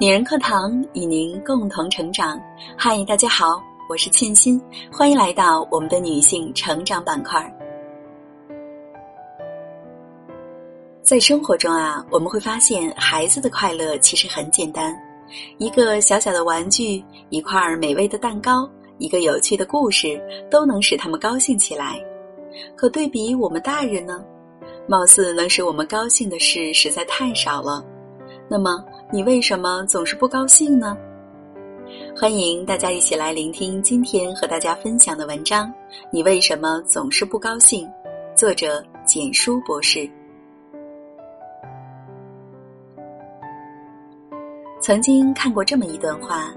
女人课堂与您共同成长。嗨，大家好，我是沁心，欢迎来到我们的女性成长板块。在生活中啊，我们会发现孩子的快乐其实很简单，一个小小的玩具，一块美味的蛋糕，一个有趣的故事，都能使他们高兴起来。可对比我们大人呢，貌似能使我们高兴的事实在太少了。那么，你为什么总是不高兴呢？欢迎大家一起来聆听今天和大家分享的文章。你为什么总是不高兴？作者简书博士。曾经看过这么一段话：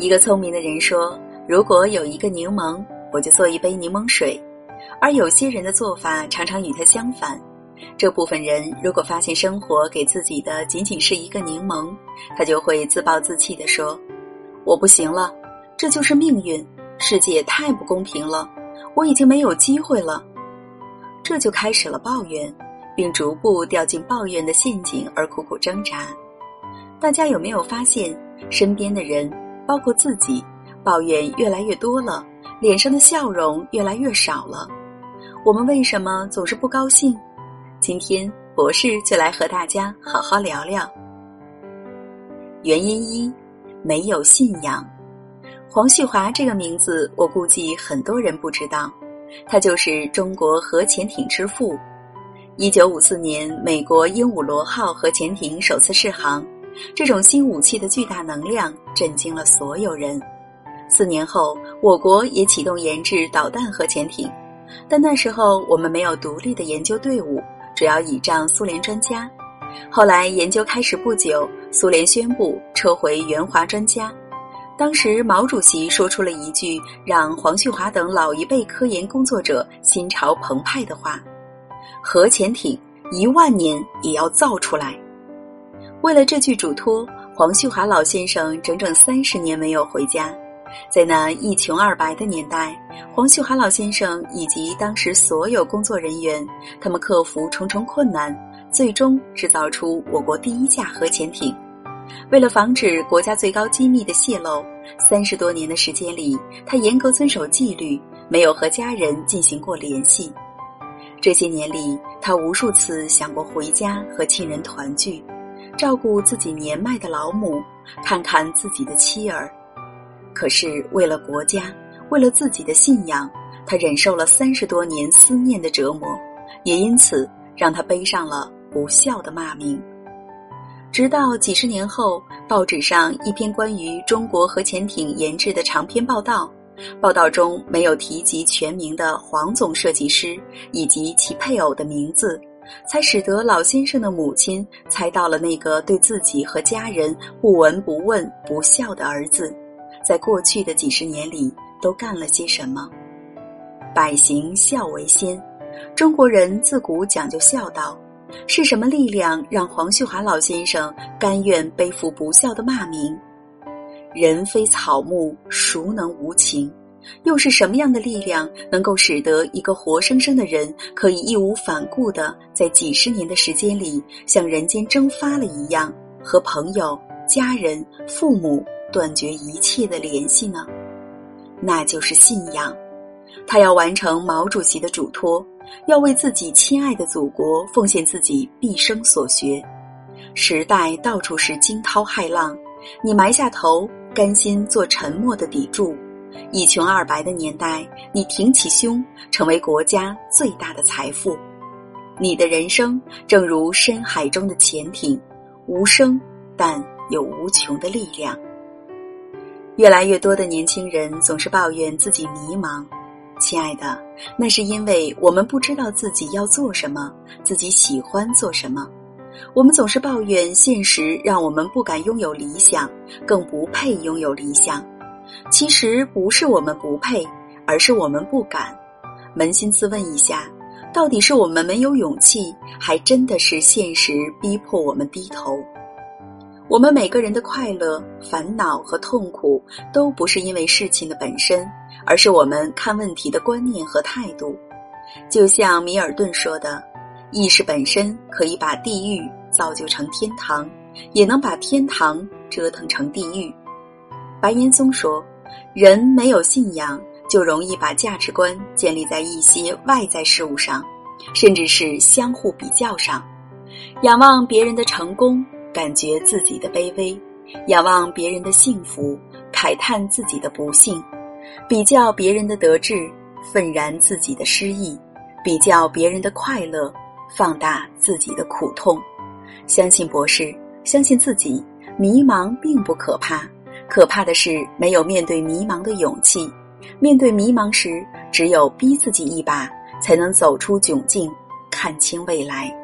一个聪明的人说，如果有一个柠檬，我就做一杯柠檬水；而有些人的做法常常与他相反。这部分人如果发现生活给自己的仅仅是一个柠檬，他就会自暴自弃地说：“我不行了，这就是命运，世界太不公平了，我已经没有机会了。”这就开始了抱怨，并逐步掉进抱怨的陷阱而苦苦挣扎。大家有没有发现，身边的人，包括自己，抱怨越来越多了，脸上的笑容越来越少了？我们为什么总是不高兴？今天博士就来和大家好好聊聊。原因一，没有信仰。黄旭华这个名字，我估计很多人不知道，他就是中国核潜艇之父。一九五四年，美国鹦鹉螺号核潜艇首次试航，这种新武器的巨大能量震惊了所有人。四年后，我国也启动研制导弹核潜艇，但那时候我们没有独立的研究队伍。主要倚仗苏联专家，后来研究开始不久，苏联宣布撤回援华专家。当时毛主席说出了一句让黄旭华等老一辈科研工作者心潮澎湃的话：“核潜艇一万年也要造出来。”为了这句嘱托，黄旭华老先生整整三十年没有回家。在那一穷二白的年代，黄旭华老先生以及当时所有工作人员，他们克服重重困难，最终制造出我国第一架核潜艇。为了防止国家最高机密的泄露，三十多年的时间里，他严格遵守纪律，没有和家人进行过联系。这些年里，他无数次想过回家和亲人团聚，照顾自己年迈的老母，看看自己的妻儿。可是，为了国家，为了自己的信仰，他忍受了三十多年思念的折磨，也因此让他背上了不孝的骂名。直到几十年后，报纸上一篇关于中国核潜艇研制的长篇报道，报道中没有提及全名的黄总设计师以及其配偶的名字，才使得老先生的母亲猜到了那个对自己和家人不闻不问、不孝的儿子。在过去的几十年里，都干了些什么？百行孝为先，中国人自古讲究孝道。是什么力量让黄旭华老先生甘愿背负不孝的骂名？人非草木，孰能无情？又是什么样的力量能够使得一个活生生的人可以义无反顾的在几十年的时间里，像人间蒸发了一样，和朋友、家人、父母？断绝一切的联系呢？那就是信仰。他要完成毛主席的嘱托，要为自己亲爱的祖国奉献自己毕生所学。时代到处是惊涛骇浪，你埋下头，甘心做沉默的砥柱。一穷二白的年代，你挺起胸，成为国家最大的财富。你的人生正如深海中的潜艇，无声但有无穷的力量。越来越多的年轻人总是抱怨自己迷茫，亲爱的，那是因为我们不知道自己要做什么，自己喜欢做什么。我们总是抱怨现实让我们不敢拥有理想，更不配拥有理想。其实不是我们不配，而是我们不敢。扪心自问一下，到底是我们没有勇气，还真的是现实逼迫我们低头？我们每个人的快乐、烦恼和痛苦，都不是因为事情的本身，而是我们看问题的观念和态度。就像米尔顿说的：“意识本身可以把地狱造就成天堂，也能把天堂折腾成地狱。白岩松说：“人没有信仰，就容易把价值观建立在一些外在事物上，甚至是相互比较上。仰望别人的成功，感觉自己的卑微；仰望别人的幸福，慨叹自己的不幸；比较别人的得志，愤然自己的失意；比较别人的快乐，放大自己的苦痛。相信博士，相信自己，迷茫并不可怕。”可怕的是没有面对迷茫的勇气。面对迷茫时，只有逼自己一把，才能走出窘境，看清未来。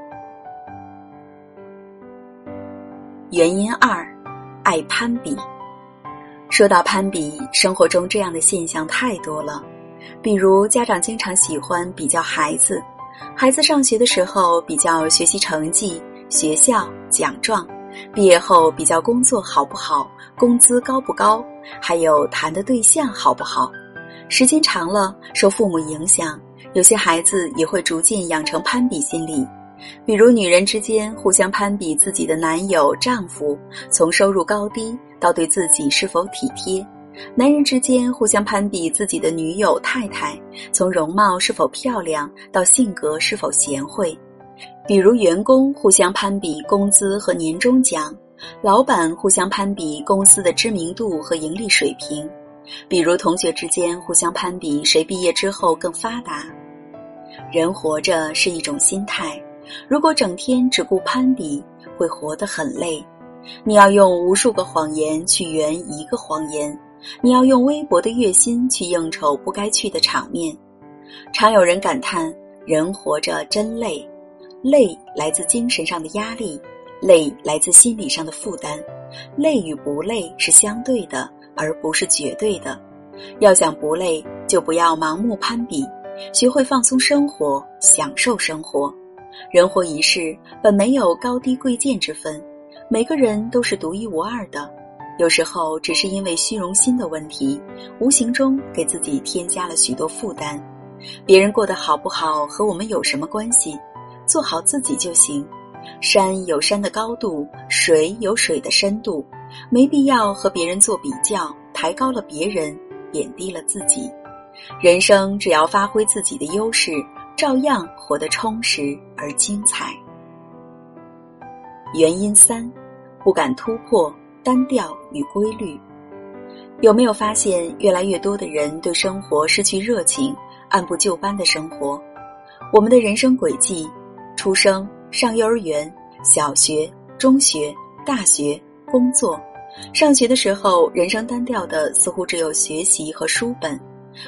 原因二，爱攀比。说到攀比，生活中这样的现象太多了。比如，家长经常喜欢比较孩子，孩子上学的时候比较学习成绩、学校奖状。毕业后比较工作好不好，工资高不高，还有谈的对象好不好。时间长了，受父母影响，有些孩子也会逐渐养成攀比心理。比如女人之间互相攀比自己的男友、丈夫，从收入高低到对自己是否体贴；男人之间互相攀比自己的女友、太太，从容貌是否漂亮到性格是否贤惠。比如，员工互相攀比工资和年终奖，老板互相攀比公司的知名度和盈利水平；比如，同学之间互相攀比谁毕业之后更发达。人活着是一种心态，如果整天只顾攀比，会活得很累。你要用无数个谎言去圆一个谎言，你要用微薄的月薪去应酬不该去的场面。常有人感叹：人活着真累。累来自精神上的压力，累来自心理上的负担，累与不累是相对的，而不是绝对的。要想不累，就不要盲目攀比，学会放松生活，享受生活。人活一世，本没有高低贵贱之分，每个人都是独一无二的。有时候，只是因为虚荣心的问题，无形中给自己添加了许多负担。别人过得好不好，和我们有什么关系？做好自己就行。山有山的高度，水有水的深度，没必要和别人做比较，抬高了别人，贬低了自己。人生只要发挥自己的优势，照样活得充实而精彩。原因三，不敢突破单调与规律。有没有发现，越来越多的人对生活失去热情，按部就班的生活？我们的人生轨迹。出生、上幼儿园、小学、中学、大学、工作。上学的时候，人生单调的似乎只有学习和书本；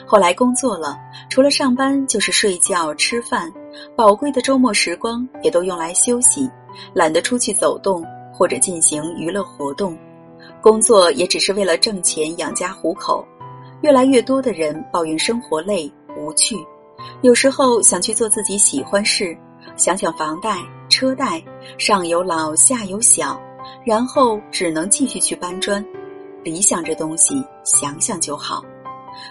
后来工作了，除了上班就是睡觉、吃饭，宝贵的周末时光也都用来休息，懒得出去走动或者进行娱乐活动。工作也只是为了挣钱养家糊口。越来越多的人抱怨生活累、无趣，有时候想去做自己喜欢事。想想房贷、车贷，上有老下有小，然后只能继续去搬砖。理想这东西，想想就好。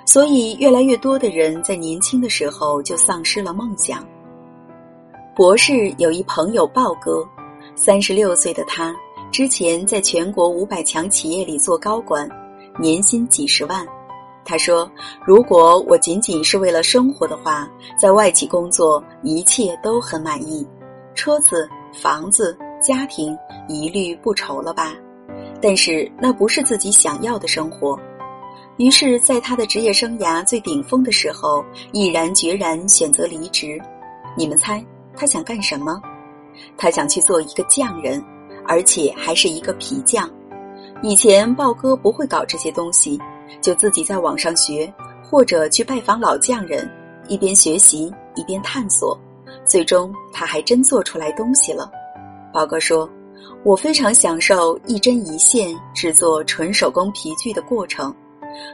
所以，越来越多的人在年轻的时候就丧失了梦想。博士有一朋友豹哥，三十六岁的他，之前在全国五百强企业里做高管，年薪几十万。他说：“如果我仅仅是为了生活的话，在外企工作一切都很满意，车子、房子、家庭一律不愁了吧？但是那不是自己想要的生活。于是，在他的职业生涯最顶峰的时候，毅然决然选择离职。你们猜他想干什么？他想去做一个匠人，而且还是一个皮匠。以前豹哥不会搞这些东西。”就自己在网上学，或者去拜访老匠人，一边学习一边探索，最终他还真做出来东西了。宝哥说：“我非常享受一针一线制作纯手工皮具的过程。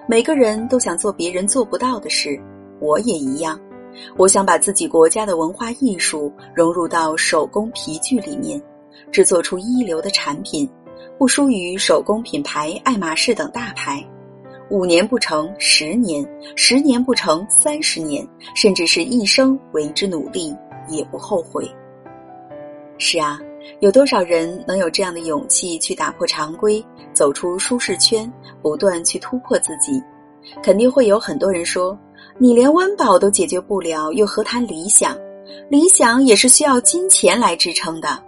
每个人都想做别人做不到的事，我也一样。我想把自己国家的文化艺术融入到手工皮具里面，制作出一流的产品，不输于手工品牌爱马仕等大牌。”五年不成，十年；十年不成，三十年，甚至是一生为之努力，也不后悔。是啊，有多少人能有这样的勇气去打破常规，走出舒适圈，不断去突破自己？肯定会有很多人说：“你连温饱都解决不了，又何谈理想？理想也是需要金钱来支撑的。”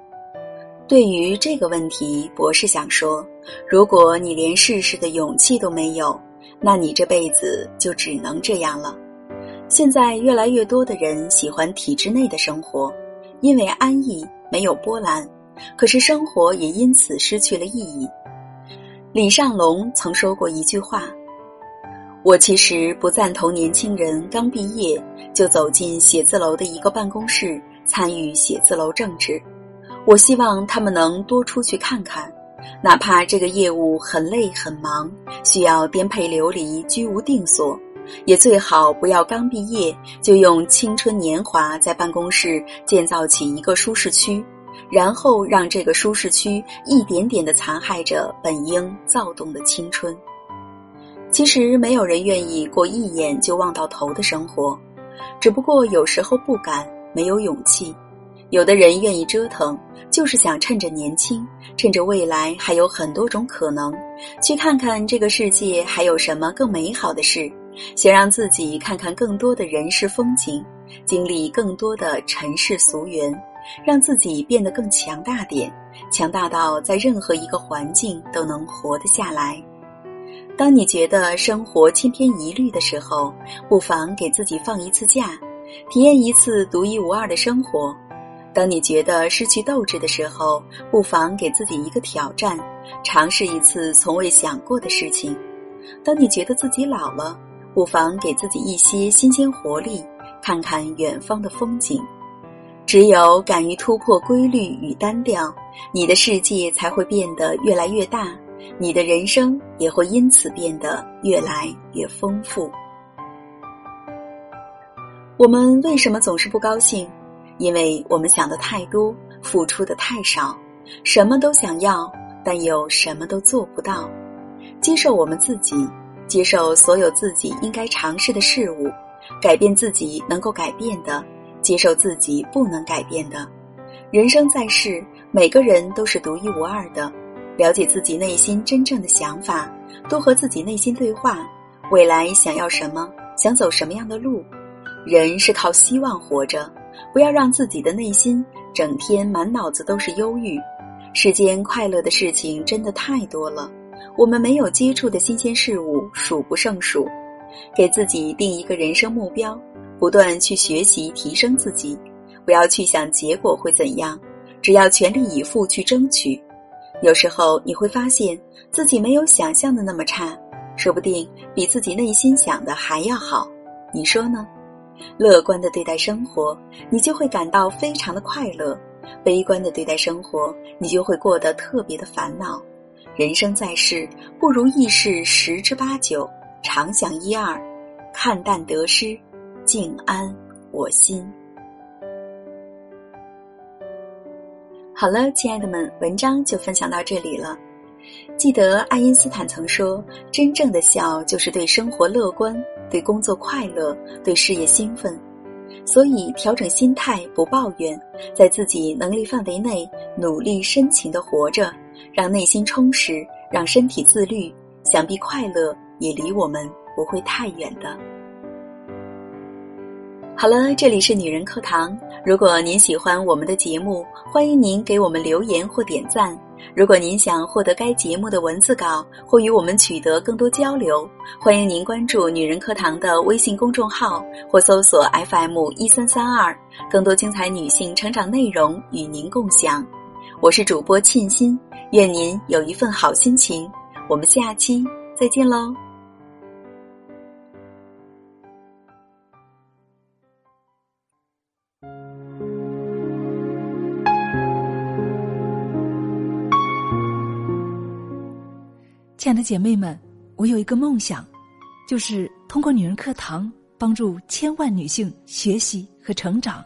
对于这个问题，博士想说：如果你连试试的勇气都没有，那你这辈子就只能这样了。现在越来越多的人喜欢体制内的生活，因为安逸，没有波澜。可是生活也因此失去了意义。李尚龙曾说过一句话。我其实不赞同年轻人刚毕业就走进写字楼的一个办公室参与写字楼政治。我希望他们能多出去看看，哪怕这个业务很累很忙，需要颠沛流离、居无定所，也最好不要刚毕业就用青春年华在办公室建造起一个舒适区，然后让这个舒适区一点点的残害着本应躁动的青春。其实没有人愿意过一眼就望到头的生活，只不过有时候不敢，没有勇气。有的人愿意折腾，就是想趁着年轻，趁着未来还有很多种可能，去看看这个世界还有什么更美好的事，想让自己看看更多的人世风景，经历更多的尘世俗缘，让自己变得更强大点，强大到在任何一个环境都能活得下来。当你觉得生活千篇一律的时候，不妨给自己放一次假，体验一次独一无二的生活；当你觉得失去斗志的时候，不妨给自己一个挑战，尝试一次从未想过的事情；当你觉得自己老了，不妨给自己一些新鲜活力，看看远方的风景。只有敢于突破规律与单调，你的世界才会变得越来越大。你的人生也会因此变得越来越丰富。我们为什么总是不高兴？因为我们想的太多，付出的太少，什么都想要，但又什么都做不到。接受我们自己，接受所有自己应该尝试的事物，改变自己能够改变的，接受自己不能改变的。人生在世，每个人都是独一无二的。了解自己内心真正的想法，多和自己内心对话。未来想要什么，想走什么样的路？人是靠希望活着，不要让自己的内心整天满脑子都是忧郁。世间快乐的事情真的太多了，我们没有接触的新鲜事物数不胜数。给自己定一个人生目标，不断去学习提升自己，不要去想结果会怎样，只要全力以赴去争取。有时候你会发现自己没有想象的那么差，说不定比自己内心想的还要好，你说呢？乐观的对待生活，你就会感到非常的快乐；悲观的对待生活，你就会过得特别的烦恼。人生在世，不如意事十之八九，常想一二，看淡得失，静安我心。好了，亲爱的们，文章就分享到这里了。记得爱因斯坦曾说：“真正的笑就是对生活乐观，对工作快乐，对事业兴奋。”所以，调整心态，不抱怨，在自己能力范围内努力深情的活着，让内心充实，让身体自律，想必快乐也离我们不会太远的。好了，这里是女人课堂。如果您喜欢我们的节目，欢迎您给我们留言或点赞。如果您想获得该节目的文字稿或与我们取得更多交流，欢迎您关注女人课堂的微信公众号或搜索 FM 一三三二，更多精彩女性成长内容与您共享。我是主播沁心，愿您有一份好心情。我们下期再见喽。亲爱的姐妹们，我有一个梦想，就是通过女人课堂帮助千万女性学习和成长，